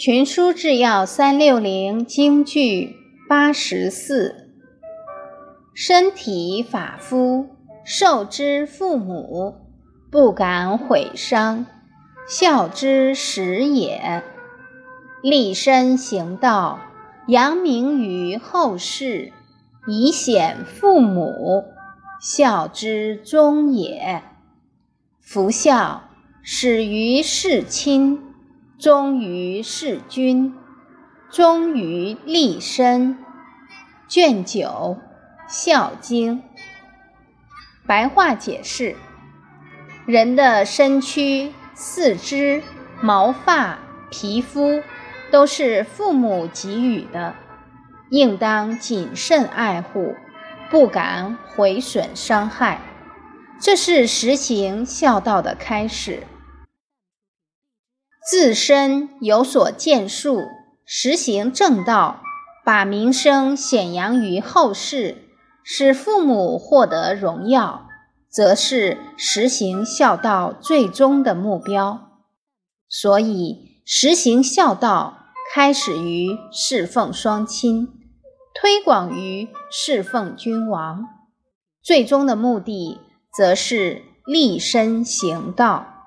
群书治要三六零京剧八十四，身体发肤受之父母，不敢毁伤，孝之始也。立身行道，扬名于后世，以显父母，孝之终也。夫孝始于事亲。忠于事君，忠于立身。卷九《孝经》白话解释：人的身躯、四肢、毛发、皮肤都是父母给予的，应当谨慎爱护，不敢毁损伤害。这是实行孝道的开始。自身有所建树，实行正道，把名声显扬于后世，使父母获得荣耀，则是实行孝道最终的目标。所以，实行孝道开始于侍奉双亲，推广于侍奉君王，最终的目的则是立身行道。